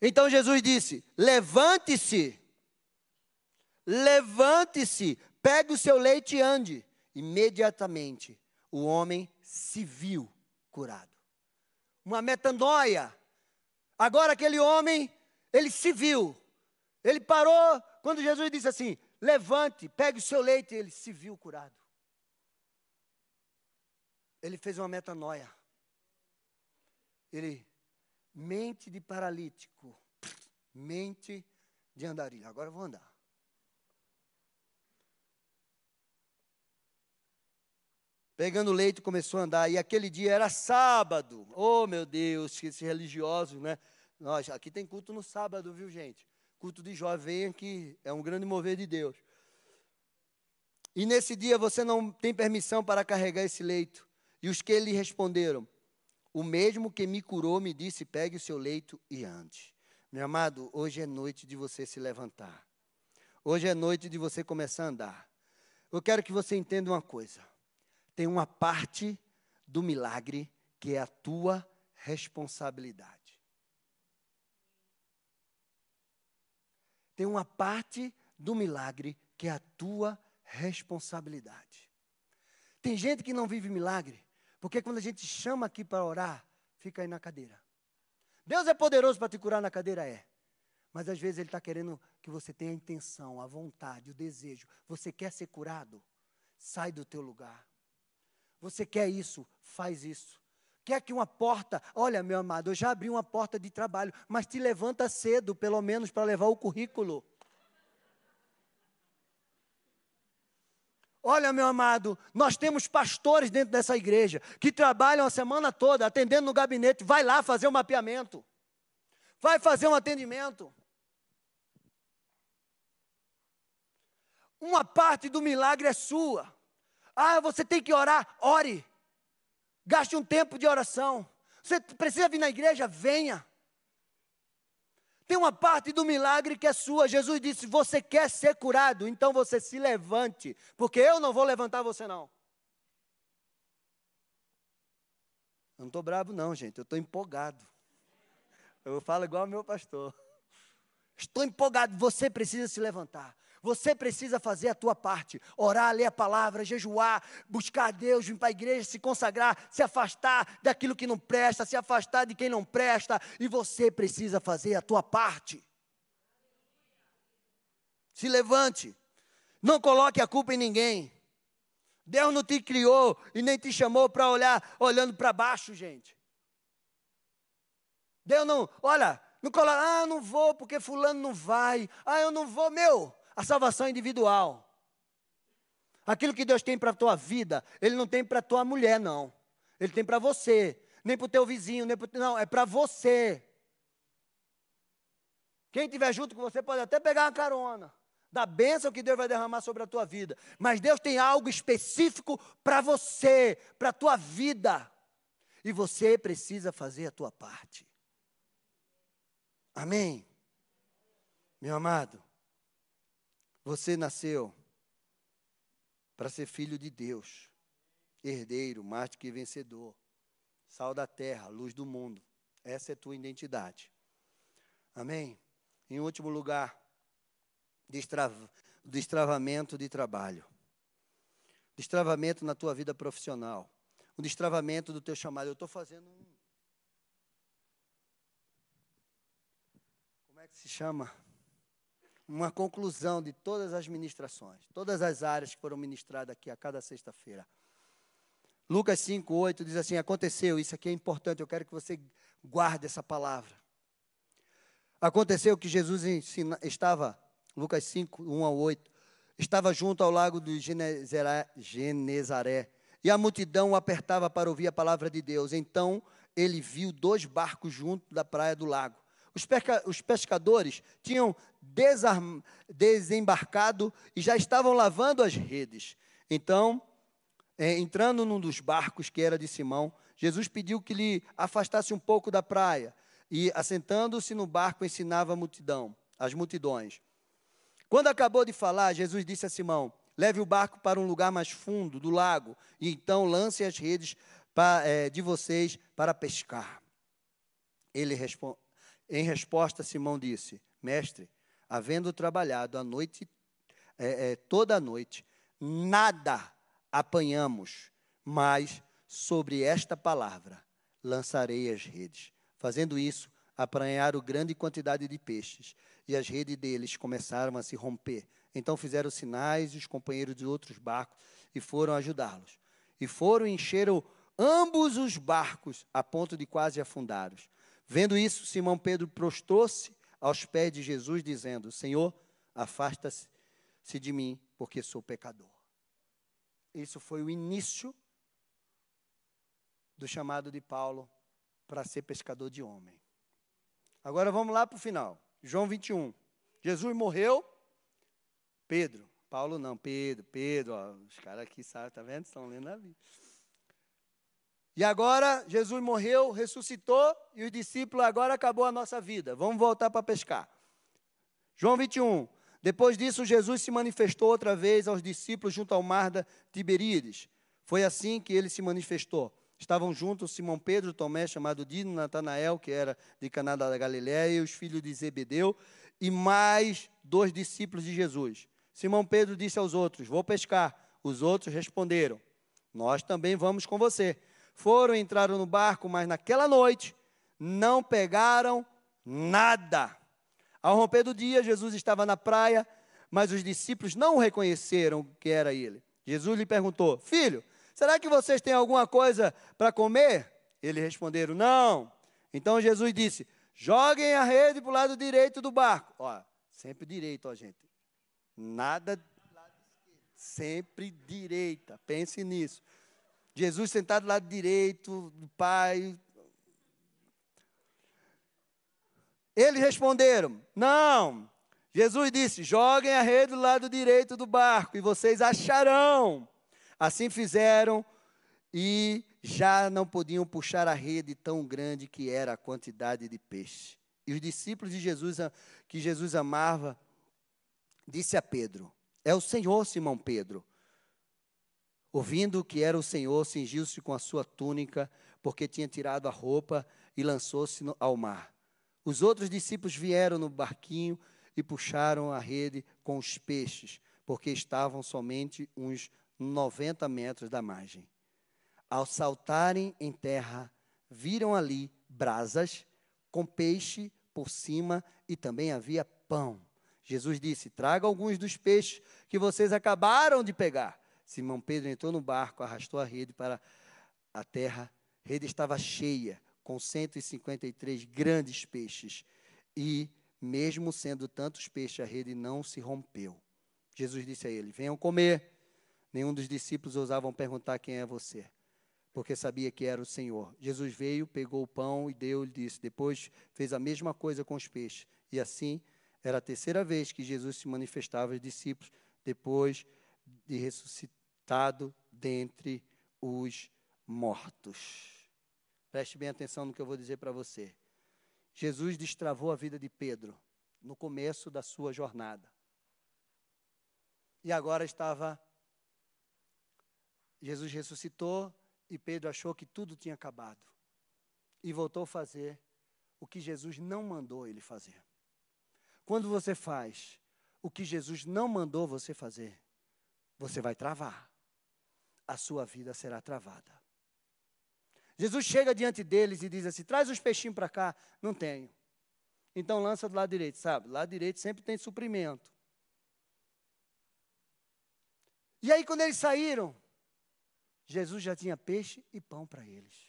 Então Jesus disse: Levante-se, levante-se, pegue o seu leite e ande. Imediatamente o homem se viu curado. Uma metanoia. Agora aquele homem, ele se viu. Ele parou quando Jesus disse assim: levante, pegue o seu leite. Ele se viu curado. Ele fez uma metanoia. Ele, mente de paralítico, mente de andarilho. Agora eu vou andar. Pegando leite, começou a andar. E aquele dia era sábado. Oh, meu Deus, esses religiosos, né? Nós, aqui tem culto no sábado, viu, gente? Culto de jovem aqui, é um grande mover de Deus. E nesse dia você não tem permissão para carregar esse leito. E os que lhe responderam: O mesmo que me curou me disse: pegue o seu leito e ande. Meu amado, hoje é noite de você se levantar. Hoje é noite de você começar a andar. Eu quero que você entenda uma coisa tem uma parte do milagre que é a tua responsabilidade. Tem uma parte do milagre que é a tua responsabilidade. Tem gente que não vive milagre, porque quando a gente chama aqui para orar, fica aí na cadeira. Deus é poderoso para te curar na cadeira? É. Mas às vezes Ele está querendo que você tenha a intenção, a vontade, o desejo. Você quer ser curado? Sai do teu lugar. Você quer isso? Faz isso. Quer que uma porta, olha, meu amado, eu já abri uma porta de trabalho, mas te levanta cedo, pelo menos para levar o currículo. Olha, meu amado, nós temos pastores dentro dessa igreja que trabalham a semana toda atendendo no gabinete. Vai lá fazer um mapeamento. Vai fazer um atendimento. Uma parte do milagre é sua. Ah, você tem que orar, ore. Gaste um tempo de oração. Você precisa vir na igreja, venha. Tem uma parte do milagre que é sua. Jesus disse: Você quer ser curado, então você se levante, porque eu não vou levantar você, não. Eu não estou bravo, não, gente. Eu estou empolgado. Eu falo igual ao meu pastor. Estou empolgado. Você precisa se levantar. Você precisa fazer a tua parte, orar, ler a palavra, jejuar, buscar a Deus, vir para a igreja, se consagrar, se afastar daquilo que não presta, se afastar de quem não presta, e você precisa fazer a tua parte. Se levante, não coloque a culpa em ninguém. Deus não te criou e nem te chamou para olhar olhando para baixo, gente. Deus não, olha, não coloca, ah, não vou porque fulano não vai. Ah, eu não vou, meu. A salvação individual. Aquilo que Deus tem para a tua vida, Ele não tem para a tua mulher, não. Ele tem para você. Nem para o teu vizinho, nem para Não, é para você. Quem estiver junto com você pode até pegar uma carona. Da bênção que Deus vai derramar sobre a tua vida. Mas Deus tem algo específico para você, para a tua vida. E você precisa fazer a tua parte. Amém? Meu amado, você nasceu para ser filho de Deus, herdeiro, mais que vencedor, sal da terra, luz do mundo. Essa é a tua identidade. Amém? Em último lugar, destrava, destravamento de trabalho. Destravamento na tua vida profissional. O destravamento do teu chamado. Eu estou fazendo um. Como é que se chama? Uma conclusão de todas as ministrações, todas as áreas que foram ministradas aqui a cada sexta-feira. Lucas 5, 8 diz assim: Aconteceu, isso aqui é importante, eu quero que você guarde essa palavra. Aconteceu que Jesus ensina, estava, Lucas 5, 1 a 8, estava junto ao lago de Genezaré, e a multidão o apertava para ouvir a palavra de Deus. Então ele viu dois barcos junto da praia do lago. Os, os pescadores tinham desarm, desembarcado e já estavam lavando as redes. Então, é, entrando num dos barcos que era de Simão, Jesus pediu que lhe afastasse um pouco da praia e, assentando-se no barco, ensinava a multidão, as multidões. Quando acabou de falar, Jesus disse a Simão: Leve o barco para um lugar mais fundo do lago e então lance as redes é, de vocês para pescar. Ele em resposta, Simão disse: Mestre, havendo trabalhado a noite, é, é, toda a noite, nada apanhamos, mas sobre esta palavra lançarei as redes. Fazendo isso, apranharam grande quantidade de peixes, e as redes deles começaram a se romper. Então fizeram sinais e os companheiros de outros barcos e foram ajudá-los. E foram e encheram ambos os barcos a ponto de quase afundá-los. Vendo isso, Simão Pedro prostrou-se aos pés de Jesus, dizendo: Senhor, afasta-se de mim, porque sou pecador. Isso foi o início do chamado de Paulo para ser pescador de homem. Agora vamos lá para o final. João 21. Jesus morreu. Pedro. Paulo não, Pedro, Pedro, ó, os caras aqui sabem, tá vendo? Estão lendo a Bíblia. E agora Jesus morreu, ressuscitou e os discípulos agora acabou a nossa vida. Vamos voltar para pescar. João 21. Depois disso, Jesus se manifestou outra vez aos discípulos junto ao mar da Tiberíades. Foi assim que ele se manifestou. Estavam juntos Simão Pedro, Tomé, chamado Dino, Natanael, que era de Caná da Galiléia, e os filhos de Zebedeu, e mais dois discípulos de Jesus. Simão Pedro disse aos outros: Vou pescar. Os outros responderam: Nós também vamos com você. Foram, entraram no barco, mas naquela noite não pegaram nada. Ao romper do dia, Jesus estava na praia, mas os discípulos não reconheceram que era ele. Jesus lhe perguntou: Filho, Será que vocês têm alguma coisa para comer? Eles responderam: Não. Então Jesus disse: Joguem a rede para o lado direito do barco. Ó, sempre direito, ó, gente. Nada sempre direita. Pense nisso. Jesus sentado do lado direito do Pai. Eles responderam: Não. Jesus disse: Joguem a rede do lado direito do barco e vocês acharão. Assim fizeram e já não podiam puxar a rede tão grande que era a quantidade de peixe. E os discípulos de Jesus, que Jesus amava, disse a Pedro: É o Senhor, Simão Pedro. Ouvindo que era o Senhor, cingiu-se com a sua túnica, porque tinha tirado a roupa e lançou-se ao mar. Os outros discípulos vieram no barquinho e puxaram a rede com os peixes, porque estavam somente uns 90 metros da margem. Ao saltarem em terra, viram ali brasas com peixe por cima e também havia pão. Jesus disse: Traga alguns dos peixes que vocês acabaram de pegar. Simão Pedro entrou no barco, arrastou a rede para a terra. A rede estava cheia, com 153 grandes peixes. E, mesmo sendo tantos peixes, a rede não se rompeu. Jesus disse a ele: Venham comer. Nenhum dos discípulos ousavam perguntar quem é você, porque sabia que era o Senhor. Jesus veio, pegou o pão e deu e disse. Depois fez a mesma coisa com os peixes. E assim, era a terceira vez que Jesus se manifestava aos discípulos, depois de dentre os mortos. Preste bem atenção no que eu vou dizer para você. Jesus destravou a vida de Pedro no começo da sua jornada. E agora estava Jesus ressuscitou e Pedro achou que tudo tinha acabado. E voltou a fazer o que Jesus não mandou ele fazer. Quando você faz o que Jesus não mandou você fazer, você vai travar. A sua vida será travada. Jesus chega diante deles e diz assim: traz os peixinhos para cá. Não tenho. Então lança do lado direito, sabe? Lado direito sempre tem suprimento. E aí, quando eles saíram, Jesus já tinha peixe e pão para eles.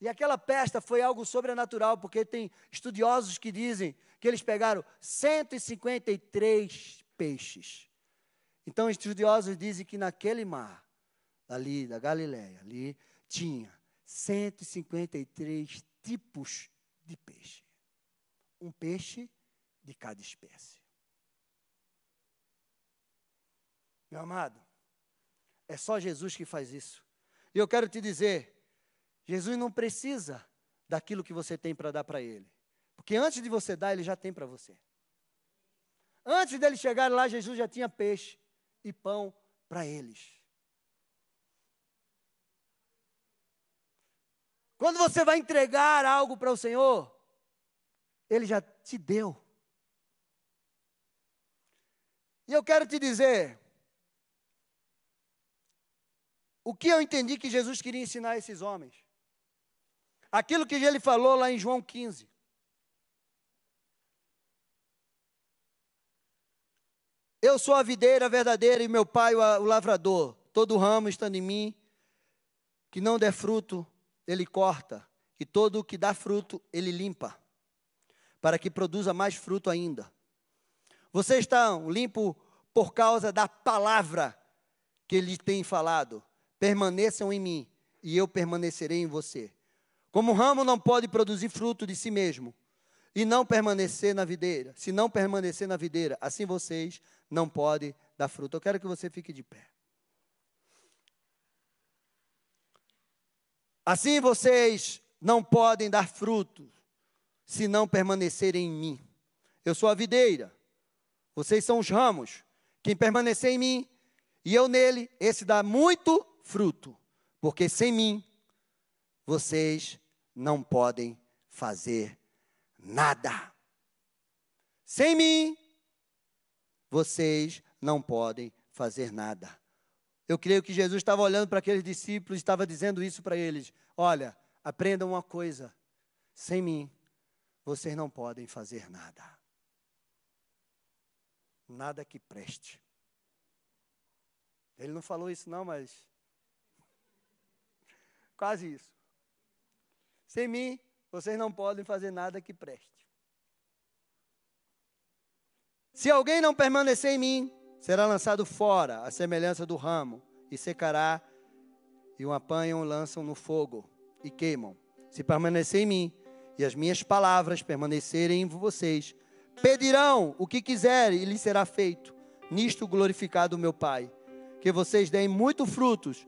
E aquela pesta foi algo sobrenatural, porque tem estudiosos que dizem que eles pegaram 153 peixes. Então, estudiosos dizem que naquele mar, ali da Galileia, ali, tinha 153 tipos de peixe. Um peixe de cada espécie. Meu amado, é só Jesus que faz isso. E eu quero te dizer, Jesus não precisa daquilo que você tem para dar para Ele. Porque antes de você dar, Ele já tem para você. Antes dele chegar lá, Jesus já tinha peixe e pão para eles. Quando você vai entregar algo para o Senhor, Ele já te deu. E eu quero te dizer, o que eu entendi que Jesus queria ensinar a esses homens? Aquilo que ele falou lá em João 15. Eu sou a videira verdadeira e meu pai o lavrador. Todo ramo estando em mim, que não der fruto, ele corta. E todo o que dá fruto, ele limpa. Para que produza mais fruto ainda. Vocês estão limpos por causa da palavra que ele tem falado. Permaneçam em mim e eu permanecerei em você. Como o ramo não pode produzir fruto de si mesmo e não permanecer na videira, se não permanecer na videira, assim vocês não pode dar fruto. Eu quero que você fique de pé. Assim vocês não podem dar fruto se não permanecerem em mim. Eu sou a videira, vocês são os ramos. Quem permanecer em mim e eu nele, esse dá muito fruto, porque sem mim vocês não podem fazer nada. Sem mim vocês não podem fazer nada. Eu creio que Jesus estava olhando para aqueles discípulos e estava dizendo isso para eles: Olha, aprendam uma coisa: sem mim, vocês não podem fazer nada. Nada que preste. Ele não falou isso, não, mas. Quase isso. Sem mim, vocês não podem fazer nada que preste. Se alguém não permanecer em mim, será lançado fora, à semelhança do ramo, e secará, e o apanham, lançam no fogo e queimam. Se permanecer em mim, e as minhas palavras permanecerem em vocês, pedirão o que quiserem e lhes será feito. Nisto glorificado o meu Pai, que vocês deem muito frutos,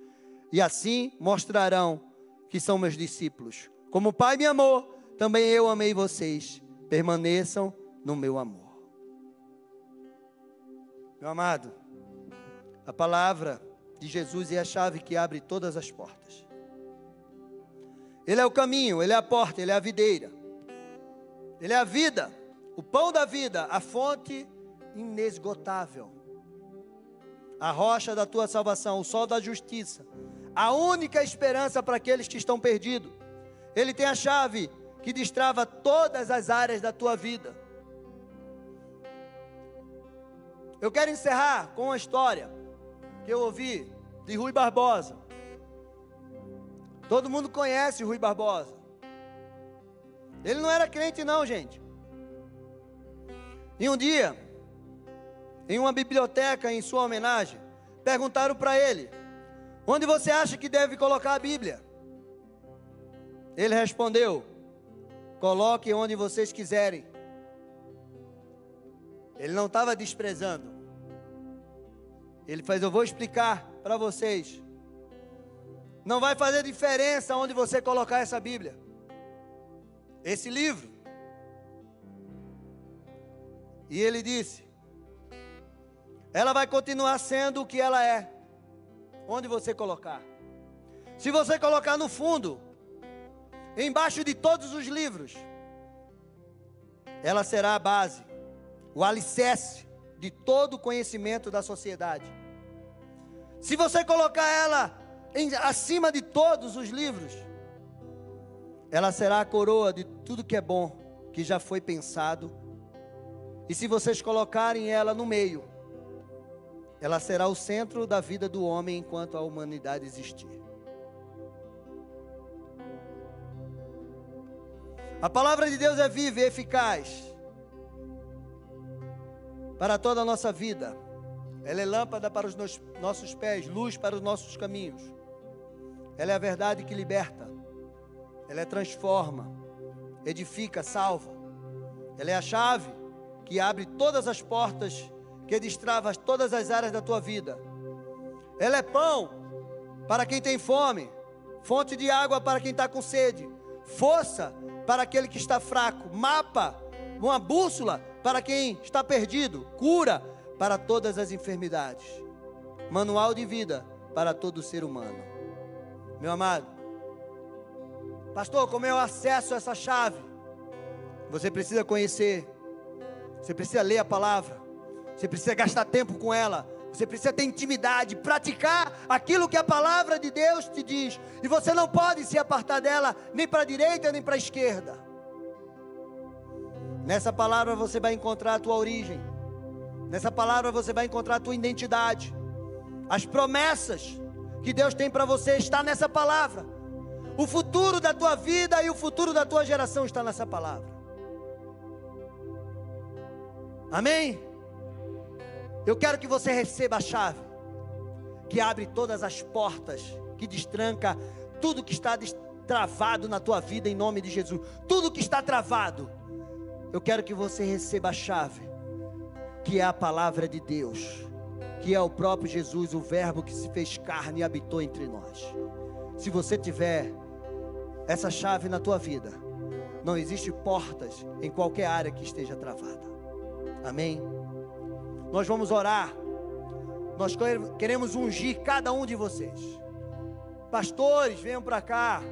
e assim mostrarão que são meus discípulos. Como o Pai me amou, também eu amei vocês. Permaneçam no meu amor. Meu amado, a palavra de Jesus é a chave que abre todas as portas. Ele é o caminho, ele é a porta, ele é a videira. Ele é a vida, o pão da vida, a fonte inesgotável. A rocha da tua salvação, o sol da justiça, a única esperança para aqueles que estão perdidos. Ele tem a chave que destrava todas as áreas da tua vida. Eu quero encerrar com uma história que eu ouvi de Rui Barbosa. Todo mundo conhece Rui Barbosa. Ele não era crente, não, gente. E um dia, em uma biblioteca, em sua homenagem, perguntaram para ele: Onde você acha que deve colocar a Bíblia? Ele respondeu: Coloque onde vocês quiserem. Ele não estava desprezando. Ele faz, eu vou explicar para vocês. Não vai fazer diferença onde você colocar essa Bíblia. Esse livro. E ele disse: Ela vai continuar sendo o que ela é. Onde você colocar. Se você colocar no fundo, embaixo de todos os livros, ela será a base, o alicerce de todo o conhecimento da sociedade. Se você colocar ela em, acima de todos os livros, ela será a coroa de tudo que é bom, que já foi pensado. E se vocês colocarem ela no meio, ela será o centro da vida do homem enquanto a humanidade existir. A palavra de Deus é viva e eficaz para toda a nossa vida. Ela é lâmpada para os nossos pés, luz para os nossos caminhos. Ela é a verdade que liberta. Ela é transforma, edifica, salva. Ela é a chave que abre todas as portas, que destrava todas as áreas da tua vida. Ela é pão para quem tem fome, fonte de água para quem está com sede, força para aquele que está fraco, mapa, uma bússola para quem está perdido, cura para todas as enfermidades, manual de vida para todo ser humano. Meu amado, pastor, como eu acesso essa chave? Você precisa conhecer, você precisa ler a palavra, você precisa gastar tempo com ela, Você precisa ter intimidade, praticar aquilo que a palavra de Deus te diz. E você não pode se apartar dela nem para a direita nem para a esquerda. Nessa palavra você vai encontrar a tua origem. Nessa palavra você vai encontrar a tua identidade. As promessas que Deus tem para você está nessa palavra. O futuro da tua vida e o futuro da tua geração está nessa palavra. Amém? Eu quero que você receba a chave que abre todas as portas, que destranca tudo que está travado na tua vida em nome de Jesus. Tudo que está travado. Eu quero que você receba a chave, que é a palavra de Deus, que é o próprio Jesus, o Verbo que se fez carne e habitou entre nós. Se você tiver essa chave na tua vida, não existe portas em qualquer área que esteja travada. Amém? Nós vamos orar. Nós queremos ungir cada um de vocês. Pastores, venham para cá.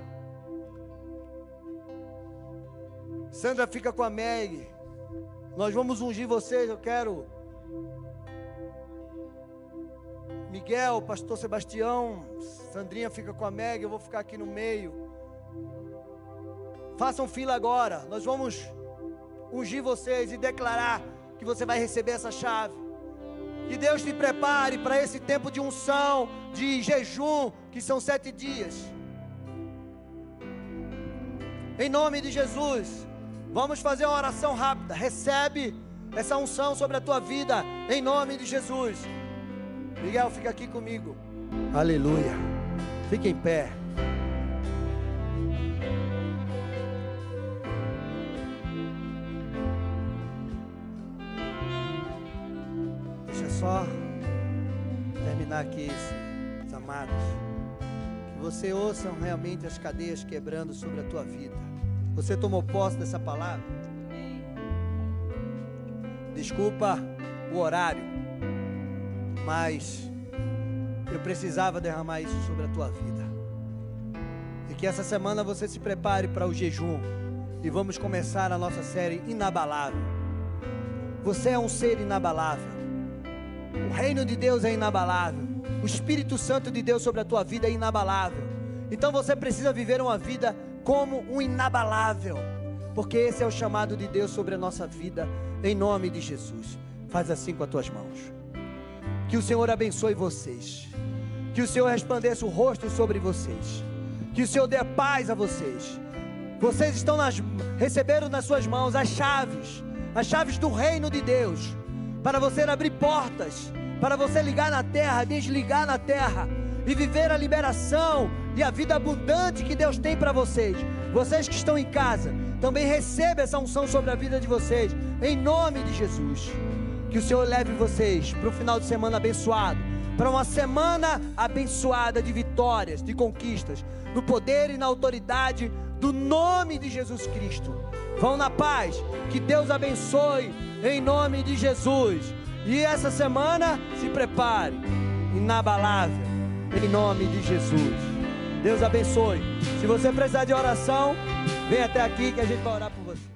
Sandra fica com a Meg. Nós vamos ungir vocês. Eu quero. Miguel, Pastor Sebastião, Sandrinha fica com a Meg. Eu vou ficar aqui no meio. Façam fila agora. Nós vamos ungir vocês e declarar que você vai receber essa chave. Que Deus te prepare para esse tempo de unção, de jejum, que são sete dias. Em nome de Jesus, vamos fazer uma oração rápida. Recebe essa unção sobre a tua vida, em nome de Jesus. Miguel, fica aqui comigo. Aleluia. Fique em pé. só terminar aqui, os amados. Que você ouçam realmente as cadeias quebrando sobre a tua vida. Você tomou posse dessa palavra? Desculpa o horário, mas eu precisava derramar isso sobre a tua vida. E que essa semana você se prepare para o jejum. E vamos começar a nossa série inabalável. Você é um ser inabalável. O reino de Deus é inabalável. O Espírito Santo de Deus sobre a tua vida é inabalável. Então você precisa viver uma vida como um inabalável. Porque esse é o chamado de Deus sobre a nossa vida, em nome de Jesus. Faz assim com as tuas mãos. Que o Senhor abençoe vocês. Que o Senhor resplandeça o rosto sobre vocês. Que o Senhor dê paz a vocês. Vocês estão nas, receberam nas suas mãos as chaves, as chaves do reino de Deus para você abrir portas, para você ligar na terra, desligar na terra e viver a liberação e a vida abundante que Deus tem para vocês. Vocês que estão em casa, também recebam essa unção sobre a vida de vocês, em nome de Jesus. Que o Senhor leve vocês para o final de semana abençoado, para uma semana abençoada de vitórias, de conquistas, no poder e na autoridade do nome de Jesus Cristo. Vão na paz, que Deus abençoe em nome de Jesus. E essa semana se prepare, inabalável, em nome de Jesus. Deus abençoe. Se você precisar de oração, vem até aqui que a gente vai orar por você.